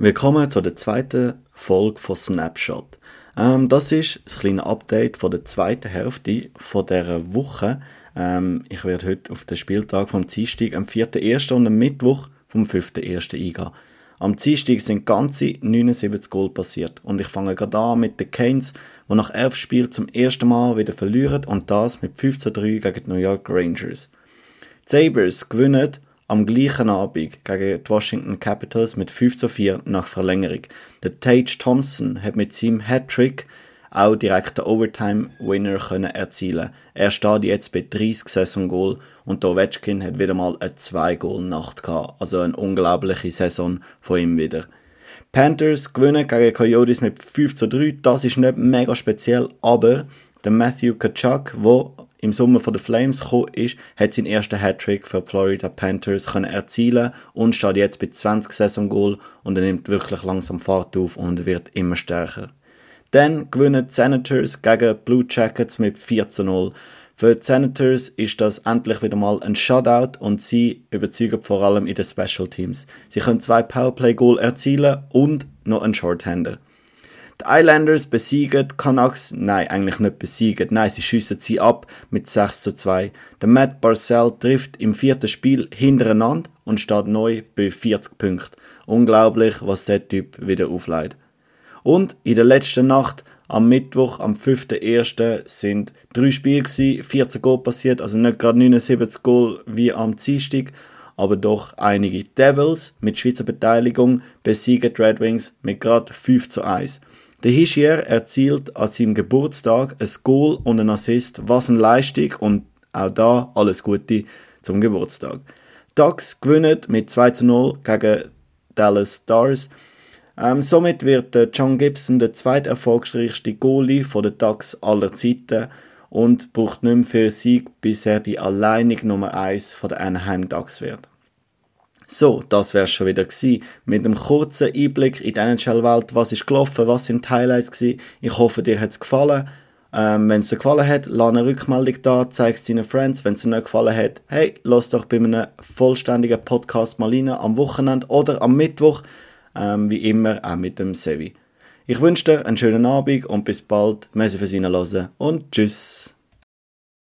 Willkommen zu der zweiten Folge von Snapshot. Ähm, das ist das kleine Update von der zweiten Hälfte von dieser Woche. Ähm, ich werde heute auf den Spieltag vom Dienstag am 4.1. und am Mittwoch vom 5.1. eingehen. Am Dienstag sind ganze 79 Goal passiert und ich fange gerade an mit den Canes, die nach elf Spielen zum ersten Mal wieder verlieren und das mit 5 zu 3 gegen die New York Rangers. Die Sabres gewinnen am gleichen Abend gegen die Washington Capitals mit 5 zu 4 nach Verlängerung. Der Tage Thompson hat mit seinem Hattrick auch direkt den Overtime-Winner erzielen. Er steht jetzt bei 30 Saison-Goal und Ovechkin hat wieder mal eine 2-Goal-Nacht gehabt. Also eine unglaubliche Saison von ihm wieder. Panthers gewinnen gegen Coyotes mit 5 zu 3. Das ist nicht mega speziell, aber der Matthew Kachuk, der im Sommer von den Flames gekommen ist, hat seinen ersten Hattrick für die Florida Panthers können erzielen und steht jetzt bei 20 Saison-Goal und er nimmt wirklich langsam Fahrt auf und wird immer stärker. Dann gewinnen die Senators gegen Blue Jackets mit 4 zu 0. Für die Senators ist das endlich wieder mal ein Shutout und sie überzeugen vor allem in den Special Teams. Sie können zwei Powerplay-Goal erzielen und noch einen Shorthander. Die Islanders besiegen die Canucks, nein, eigentlich nicht besiegen, nein, sie schiessen sie ab mit 6 zu 2. Der Matt Barcel trifft im vierten Spiel hintereinander und steht neu bei 40 Punkten. Unglaublich, was der Typ wieder aufleitet. Und in der letzten Nacht, am Mittwoch, am 5.1. sind drei Spiele gewesen, 14 Goal passiert, also nicht gerade 79 Goal wie am Dienstag, aber doch einige Devils mit Schweizer Beteiligung besiegen die Red Wings mit gerade 5 zu 1. Der Hischier erzielt an seinem Geburtstag ein Goal und ein Assist. Was eine Leistung und auch da alles Gute zum Geburtstag. Ducks gewinnen mit 2 zu 0 gegen Dallas Stars. Ähm, somit wird der John Gibson der zweiterfolgreichste Goalie von den Ducks aller Zeiten und braucht nicht mehr für Sieg, bis er die alleinig Nummer 1 von der Anaheim Ducks wird. So, das wär's schon wieder gewesen. Mit einem kurzen Einblick in die NHL-Welt. Was ist gelaufen? Was sind die Highlights gewesen? Ich hoffe, dir hat's gefallen. Ähm, wenn es dir gefallen hat, lass eine Rückmeldung da, zeig es deinen Friends. Wenn es dir nicht gefallen hat, hey, lass doch bei einem vollständigen Podcast mal rein, am Wochenende oder am Mittwoch. Ähm, wie immer, auch mit dem Sevi. Ich wünsche dir einen schönen Abend und bis bald. Merci fürs Reinhören und tschüss.